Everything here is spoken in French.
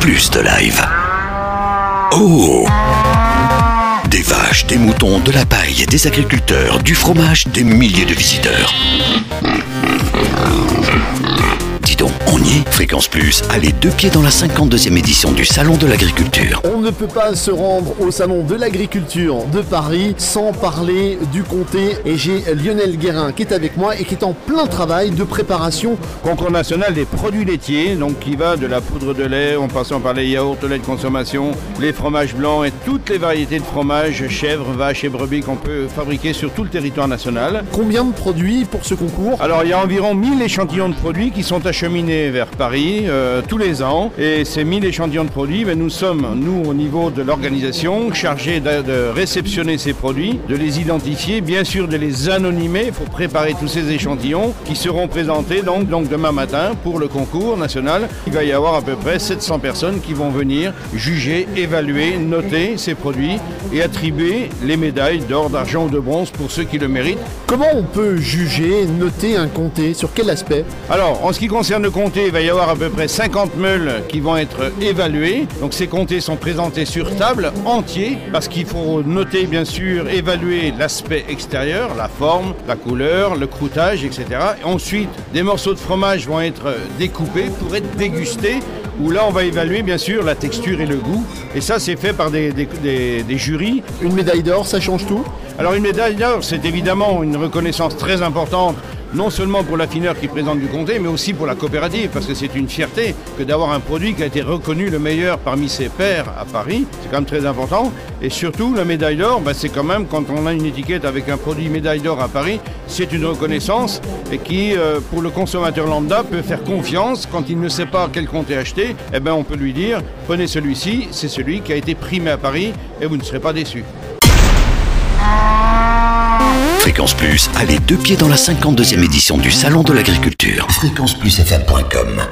Plus de live. Oh Des vaches, des moutons, de la paille, des agriculteurs, du fromage, des milliers de visiteurs. Fréquence Plus, allez deux pieds dans la 52e édition du Salon de l'Agriculture. On ne peut pas se rendre au salon de l'agriculture de Paris sans parler du comté et j'ai Lionel Guérin qui est avec moi et qui est en plein travail de préparation. Concours national des produits laitiers, donc qui va de la poudre de lait en passant par les yaourts, le lait de consommation, les fromages blancs et toutes les variétés de fromages, chèvres, vaches et brebis qu'on peut fabriquer sur tout le territoire national. Combien de produits pour ce concours? Alors il y a environ 1000 échantillons de produits qui sont acheminés vers Paris euh, tous les ans et ces 1000 échantillons de produits, ben, nous sommes, nous au niveau de l'organisation, chargés de, de réceptionner ces produits, de les identifier, bien sûr de les anonymer, faut préparer tous ces échantillons qui seront présentés donc, donc demain matin pour le concours national. Il va y avoir à peu près 700 personnes qui vont venir juger, évaluer, noter ces produits et attribuer les médailles d'or, d'argent ou de bronze pour ceux qui le méritent. Comment on peut juger, noter un comté? Sur quel aspect? Alors, en ce qui concerne le comté, il va y avoir à peu près 50 meules qui vont être évaluées. Donc ces comtés sont présentés sur table entiers parce qu'il faut noter bien sûr, évaluer l'aspect extérieur, la forme, la couleur, le croûtage, etc. Et ensuite, des morceaux de fromage vont être découpés pour être dégustés où là on va évaluer bien sûr la texture et le goût. Et ça c'est fait par des, des- des- des jurys. Une médaille d'or, ça change tout? Alors une médaille d'or c'est évidemment une reconnaissance très importante non seulement pour l'affineur qui présente du comté, mais aussi pour la coopérative, parce que c'est une fierté que d'avoir un produit qui a été reconnu le meilleur parmi ses pairs à Paris. C'est quand même très important. Et surtout, la médaille d'or, ben, c'est quand même, quand on a une étiquette avec un produit médaille d'or à Paris, c'est une reconnaissance et qui, euh, pour le consommateur lambda, peut faire confiance quand il ne sait pas quel comté acheter. Eh ben, on peut lui dire, prenez celui-ci, c'est celui qui a été primé à Paris et vous ne serez pas déçu. Fréquence Plus, allez deux pieds dans la 52e édition du Salon de l'Agriculture. Fréquenceplusfm.com